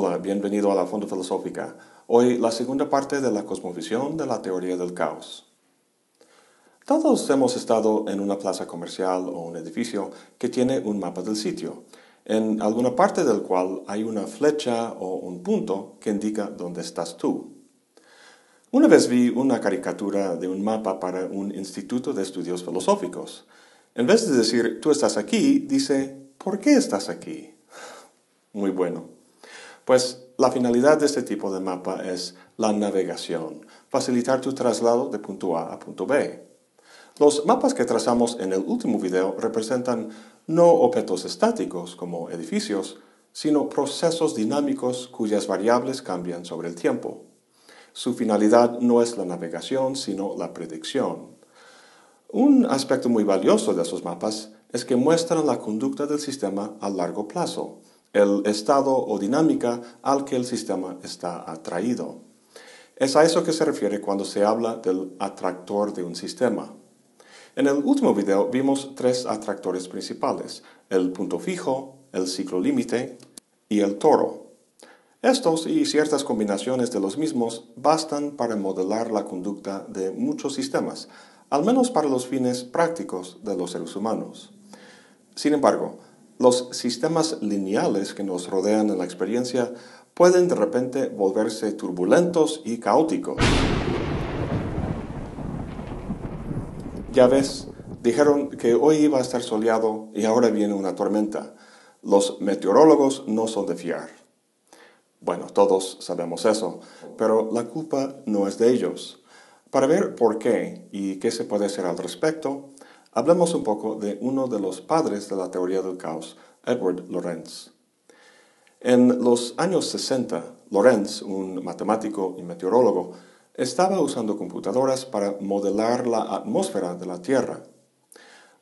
Hola, bienvenido a la Fonda Filosófica. Hoy la segunda parte de la cosmovisión de la teoría del caos. Todos hemos estado en una plaza comercial o un edificio que tiene un mapa del sitio, en alguna parte del cual hay una flecha o un punto que indica dónde estás tú. Una vez vi una caricatura de un mapa para un instituto de estudios filosóficos. En vez de decir tú estás aquí, dice ¿por qué estás aquí? Muy bueno. Pues la finalidad de este tipo de mapa es la navegación, facilitar tu traslado de punto A a punto B. Los mapas que trazamos en el último video representan no objetos estáticos como edificios, sino procesos dinámicos cuyas variables cambian sobre el tiempo. Su finalidad no es la navegación, sino la predicción. Un aspecto muy valioso de esos mapas es que muestran la conducta del sistema a largo plazo, el estado o dinámica al que el sistema está atraído. Es a eso que se refiere cuando se habla del atractor de un sistema. En el último video vimos tres atractores principales, el punto fijo, el ciclo límite y el toro. Estos y ciertas combinaciones de los mismos bastan para modelar la conducta de muchos sistemas, al menos para los fines prácticos de los seres humanos. Sin embargo, los sistemas lineales que nos rodean en la experiencia pueden de repente volverse turbulentos y caóticos. Ya ves, dijeron que hoy iba a estar soleado y ahora viene una tormenta. Los meteorólogos no son de fiar. Bueno, todos sabemos eso, pero la culpa no es de ellos. Para ver por qué y qué se puede hacer al respecto, hablemos un poco de uno de los padres de la teoría del caos, Edward Lorenz. En los años 60, Lorenz, un matemático y meteorólogo, estaba usando computadoras para modelar la atmósfera de la Tierra.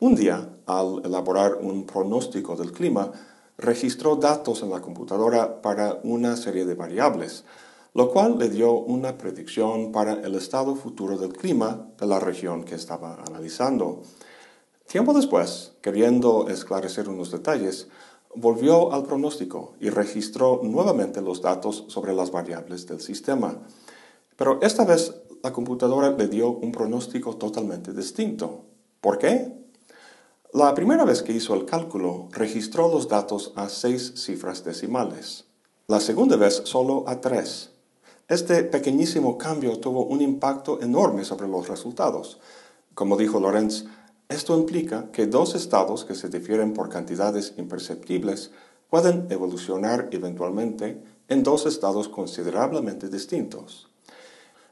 Un día, al elaborar un pronóstico del clima, registró datos en la computadora para una serie de variables, lo cual le dio una predicción para el estado futuro del clima de la región que estaba analizando. Tiempo después, queriendo esclarecer unos detalles, volvió al pronóstico y registró nuevamente los datos sobre las variables del sistema. Pero esta vez la computadora le dio un pronóstico totalmente distinto. ¿Por qué? La primera vez que hizo el cálculo registró los datos a seis cifras decimales. La segunda vez solo a tres. Este pequeñísimo cambio tuvo un impacto enorme sobre los resultados. Como dijo Lorenz, esto implica que dos estados que se difieren por cantidades imperceptibles pueden evolucionar eventualmente en dos estados considerablemente distintos.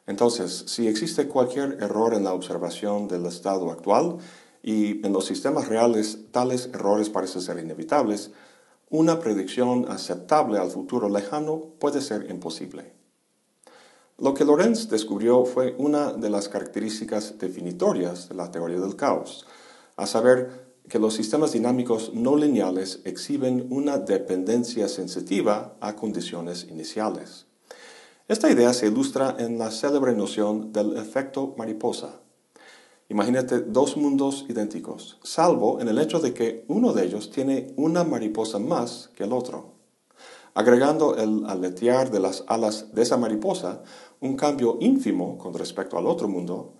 Entonces, si existe cualquier error en la observación del estado actual, y en los sistemas reales tales errores parecen ser inevitables, una predicción aceptable al futuro lejano puede ser imposible. Lo que Lorenz descubrió fue una de las características definitorias de la teoría del caos, a saber que los sistemas dinámicos no lineales exhiben una dependencia sensitiva a condiciones iniciales. Esta idea se ilustra en la célebre noción del efecto mariposa. Imagínate dos mundos idénticos, salvo en el hecho de que uno de ellos tiene una mariposa más que el otro. Agregando el aletear de las alas de esa mariposa, un cambio ínfimo con respecto al otro mundo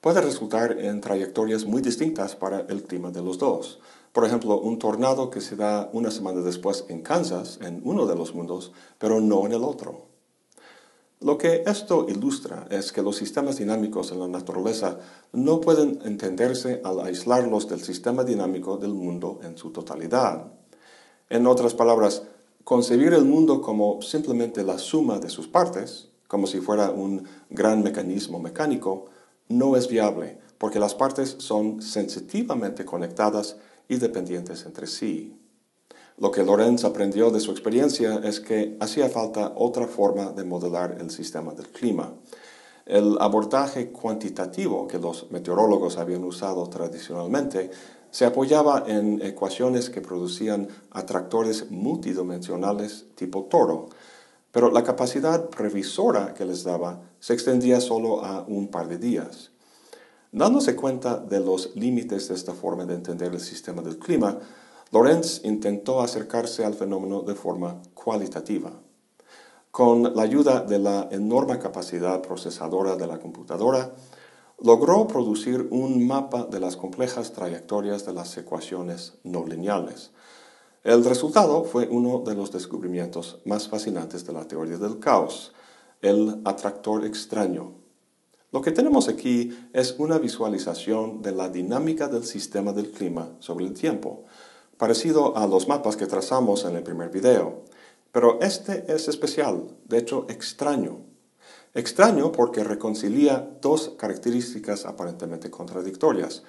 puede resultar en trayectorias muy distintas para el clima de los dos. Por ejemplo, un tornado que se da una semana después en Kansas, en uno de los mundos, pero no en el otro. Lo que esto ilustra es que los sistemas dinámicos en la naturaleza no pueden entenderse al aislarlos del sistema dinámico del mundo en su totalidad. En otras palabras, concebir el mundo como simplemente la suma de sus partes, como si fuera un gran mecanismo mecánico, no es viable, porque las partes son sensitivamente conectadas y dependientes entre sí. Lo que Lorenz aprendió de su experiencia es que hacía falta otra forma de modelar el sistema del clima. El abordaje cuantitativo que los meteorólogos habían usado tradicionalmente se apoyaba en ecuaciones que producían atractores multidimensionales tipo toro, pero la capacidad previsora que les daba se extendía solo a un par de días. Dándose cuenta de los límites de esta forma de entender el sistema del clima, Lorenz intentó acercarse al fenómeno de forma cualitativa. con la ayuda de la enorme capacidad procesadora de la computadora, logró producir un mapa de las complejas trayectorias de las ecuaciones no lineales. El resultado fue uno de los descubrimientos más fascinantes de la teoría del caos, el atractor extraño. Lo que tenemos aquí es una visualización de la dinámica del sistema del clima sobre el tiempo, parecido a los mapas que trazamos en el primer video. Pero este es especial, de hecho extraño. Extraño porque reconcilia dos características aparentemente contradictorias.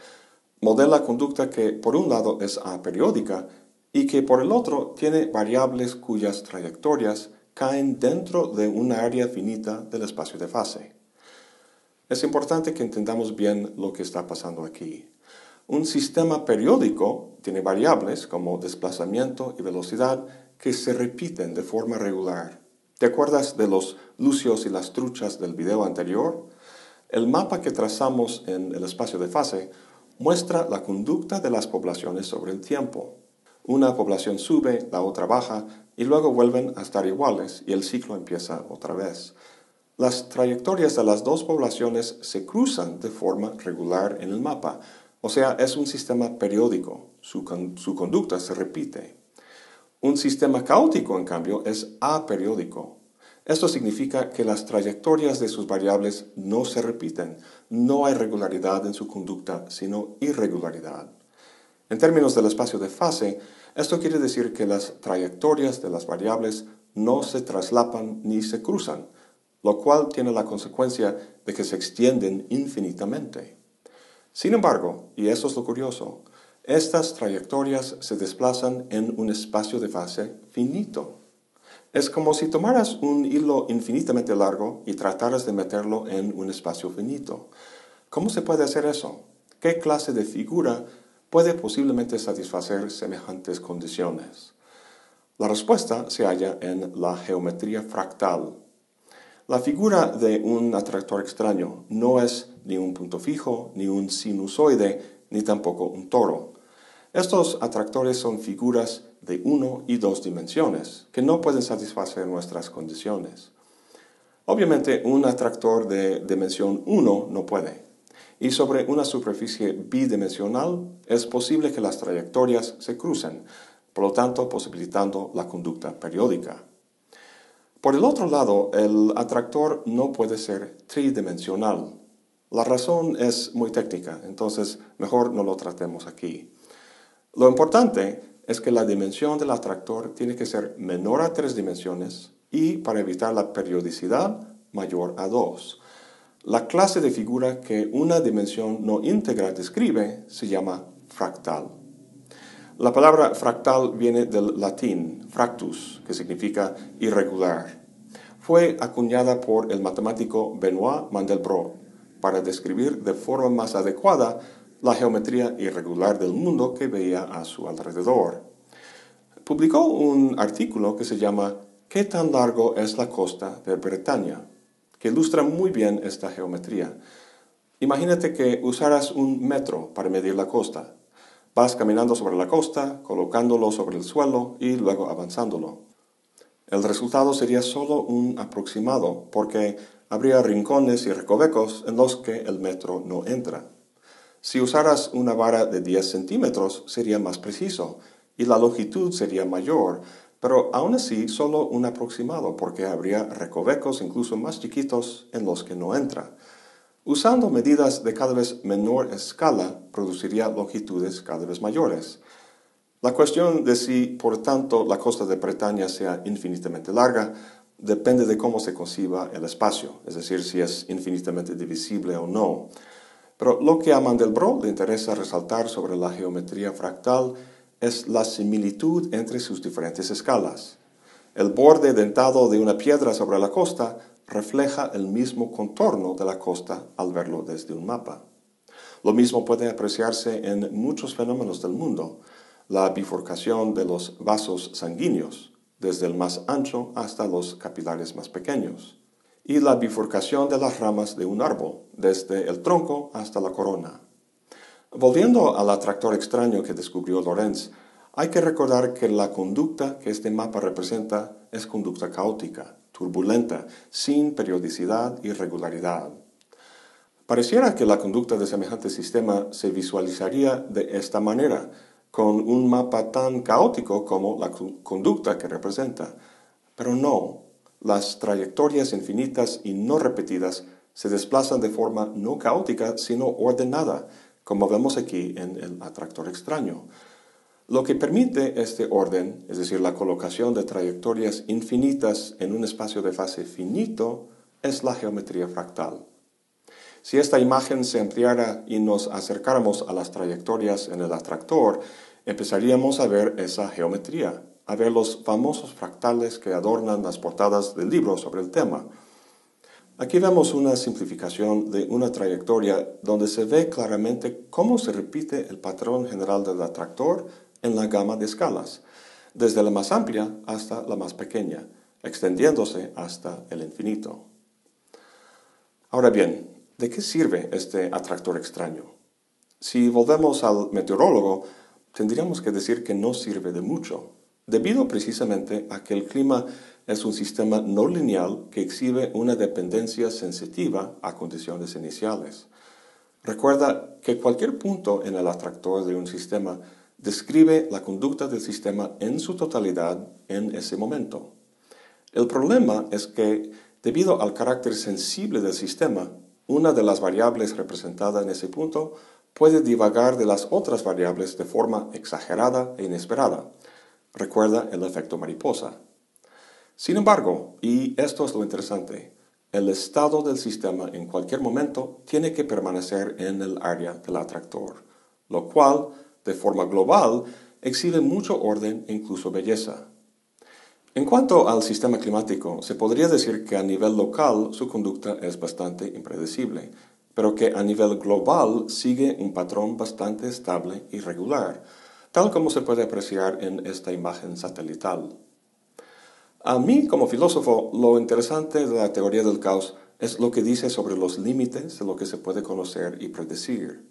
Modela conducta que por un lado es aperiódica y que por el otro tiene variables cuyas trayectorias caen dentro de una área finita del espacio de fase. Es importante que entendamos bien lo que está pasando aquí. Un sistema periódico tiene variables como desplazamiento y velocidad que se repiten de forma regular. ¿Te acuerdas de los lucios y las truchas del video anterior? El mapa que trazamos en el espacio de fase muestra la conducta de las poblaciones sobre el tiempo. Una población sube, la otra baja, y luego vuelven a estar iguales y el ciclo empieza otra vez. Las trayectorias de las dos poblaciones se cruzan de forma regular en el mapa, o sea, es un sistema periódico, su, su conducta se repite. Un sistema caótico, en cambio, es aperiódico. Esto significa que las trayectorias de sus variables no se repiten, no hay regularidad en su conducta, sino irregularidad. En términos del espacio de fase, esto quiere decir que las trayectorias de las variables no se traslapan ni se cruzan, lo cual tiene la consecuencia de que se extienden infinitamente. Sin embargo, y eso es lo curioso, estas trayectorias se desplazan en un espacio de fase finito. Es como si tomaras un hilo infinitamente largo y trataras de meterlo en un espacio finito. ¿Cómo se puede hacer eso? ¿Qué clase de figura puede posiblemente satisfacer semejantes condiciones? La respuesta se halla en la geometría fractal. La figura de un atractor extraño no es ni un punto fijo, ni un sinusoide, ni tampoco un toro. Estos atractores son figuras de uno y dos dimensiones, que no pueden satisfacer nuestras condiciones. Obviamente, un atractor de dimensión 1 no puede. Y sobre una superficie bidimensional es posible que las trayectorias se crucen, por lo tanto posibilitando la conducta periódica. Por el otro lado, el atractor no puede ser tridimensional. La razón es muy técnica, entonces mejor no lo tratemos aquí. Lo importante es que la dimensión del atractor tiene que ser menor a tres dimensiones y, para evitar la periodicidad, mayor a dos. La clase de figura que una dimensión no íntegra describe se llama fractal. La palabra fractal viene del latín fractus, que significa irregular. Fue acuñada por el matemático Benoit Mandelbrot para describir de forma más adecuada la geometría irregular del mundo que veía a su alrededor. Publicó un artículo que se llama ¿Qué tan largo es la costa de Bretaña? que ilustra muy bien esta geometría. Imagínate que usaras un metro para medir la costa. Vas caminando sobre la costa, colocándolo sobre el suelo y luego avanzándolo. El resultado sería solo un aproximado, porque habría rincones y recovecos en los que el metro no entra. Si usaras una vara de 10 centímetros sería más preciso y la longitud sería mayor, pero aún así solo un aproximado porque habría recovecos incluso más chiquitos en los que no entra. Usando medidas de cada vez menor escala produciría longitudes cada vez mayores. La cuestión de si, por tanto, la costa de Bretaña sea infinitamente larga depende de cómo se conciba el espacio, es decir, si es infinitamente divisible o no. Pero lo que a Mandelbrot le interesa resaltar sobre la geometría fractal es la similitud entre sus diferentes escalas. El borde dentado de una piedra sobre la costa refleja el mismo contorno de la costa al verlo desde un mapa. Lo mismo puede apreciarse en muchos fenómenos del mundo, la bifurcación de los vasos sanguíneos, desde el más ancho hasta los capilares más pequeños y la bifurcación de las ramas de un árbol, desde el tronco hasta la corona. Volviendo al atractor extraño que descubrió Lorenz, hay que recordar que la conducta que este mapa representa es conducta caótica, turbulenta, sin periodicidad y regularidad. Pareciera que la conducta de semejante sistema se visualizaría de esta manera, con un mapa tan caótico como la conducta que representa. Pero no, las trayectorias infinitas y no repetidas se desplazan de forma no caótica, sino ordenada, como vemos aquí en el atractor extraño. Lo que permite este orden, es decir, la colocación de trayectorias infinitas en un espacio de fase finito, es la geometría fractal. Si esta imagen se ampliara y nos acercáramos a las trayectorias en el atractor, empezaríamos a ver esa geometría, a ver los famosos fractales que adornan las portadas del libro sobre el tema. Aquí vemos una simplificación de una trayectoria donde se ve claramente cómo se repite el patrón general del atractor en la gama de escalas, desde la más amplia hasta la más pequeña, extendiéndose hasta el infinito. Ahora bien, ¿de qué sirve este atractor extraño? Si volvemos al meteorólogo, tendríamos que decir que no sirve de mucho, debido precisamente a que el clima es un sistema no lineal que exhibe una dependencia sensitiva a condiciones iniciales. Recuerda que cualquier punto en el atractor de un sistema describe la conducta del sistema en su totalidad en ese momento. El problema es que, debido al carácter sensible del sistema, una de las variables representada en ese punto puede divagar de las otras variables de forma exagerada e inesperada. Recuerda el efecto mariposa. Sin embargo, y esto es lo interesante, el estado del sistema en cualquier momento tiene que permanecer en el área del atractor, lo cual, de forma global, exhibe mucho orden e incluso belleza. En cuanto al sistema climático, se podría decir que a nivel local su conducta es bastante impredecible, pero que a nivel global sigue un patrón bastante estable y regular, tal como se puede apreciar en esta imagen satelital. A mí, como filósofo, lo interesante de la teoría del caos es lo que dice sobre los límites de lo que se puede conocer y predecir.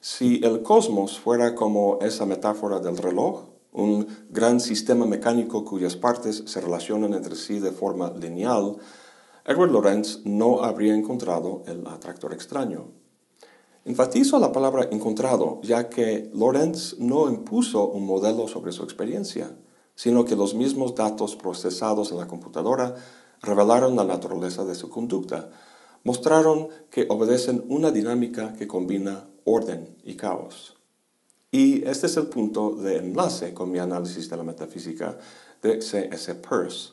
Si el cosmos fuera como esa metáfora del reloj, un gran sistema mecánico cuyas partes se relacionan entre sí de forma lineal, Edward Lorenz no habría encontrado el atractor extraño. Enfatizo la palabra encontrado, ya que Lorenz no impuso un modelo sobre su experiencia, sino que los mismos datos procesados en la computadora revelaron la naturaleza de su conducta, mostraron que obedecen una dinámica que combina orden y caos. Y este es el punto de enlace con mi análisis de la metafísica de C.S. Peirce.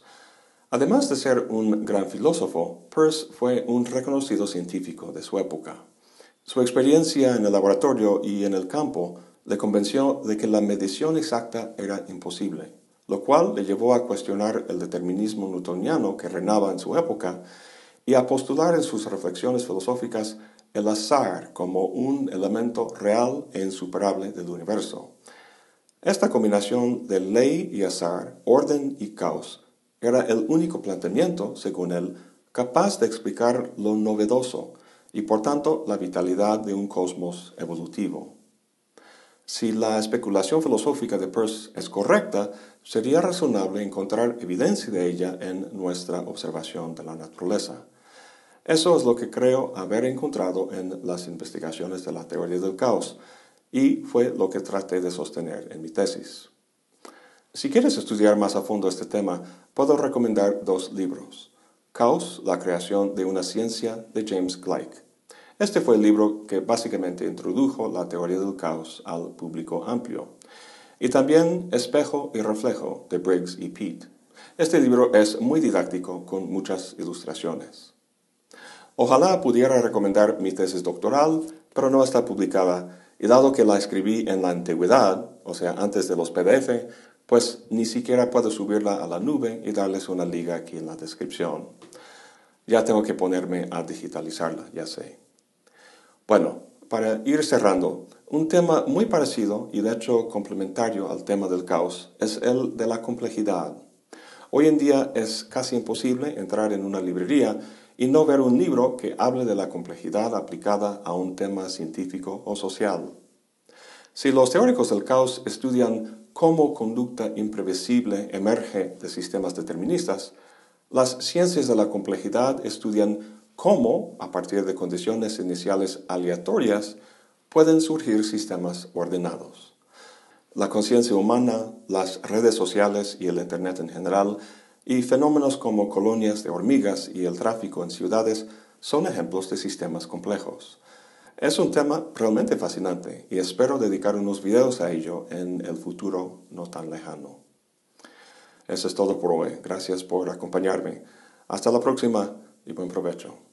Además de ser un gran filósofo, Peirce fue un reconocido científico de su época. Su experiencia en el laboratorio y en el campo le convenció de que la medición exacta era imposible, lo cual le llevó a cuestionar el determinismo newtoniano que reinaba en su época y a postular en sus reflexiones filosóficas el azar como un elemento real e insuperable del universo. Esta combinación de ley y azar, orden y caos, era el único planteamiento, según él, capaz de explicar lo novedoso y por tanto la vitalidad de un cosmos evolutivo. Si la especulación filosófica de Peirce es correcta, sería razonable encontrar evidencia de ella en nuestra observación de la naturaleza. Eso es lo que creo haber encontrado en las investigaciones de la teoría del caos y fue lo que traté de sostener en mi tesis. Si quieres estudiar más a fondo este tema, puedo recomendar dos libros. Caos, la creación de una ciencia de James Gleick. Este fue el libro que básicamente introdujo la teoría del caos al público amplio. Y también Espejo y Reflejo de Briggs y Pete. Este libro es muy didáctico con muchas ilustraciones. Ojalá pudiera recomendar mi tesis doctoral, pero no está publicada, y dado que la escribí en la antigüedad, o sea, antes de los PDF, pues ni siquiera puedo subirla a la nube y darles una liga aquí en la descripción. Ya tengo que ponerme a digitalizarla, ya sé. Bueno, para ir cerrando, un tema muy parecido y de hecho complementario al tema del caos es el de la complejidad. Hoy en día es casi imposible entrar en una librería y no ver un libro que hable de la complejidad aplicada a un tema científico o social. Si los teóricos del caos estudian cómo conducta imprevisible emerge de sistemas deterministas, Las ciencias de la complejidad estudian cómo, a partir de condiciones iniciales aleatorias, pueden surgir sistemas ordenados. La conciencia humana, las redes sociales y el Internet en general, y fenómenos como colonias de hormigas y el tráfico en ciudades son ejemplos de sistemas complejos. Es un tema realmente fascinante y espero dedicar unos videos a ello en el futuro no tan lejano. Eso es todo por hoy. Gracias por acompañarme. Hasta la próxima y buen provecho.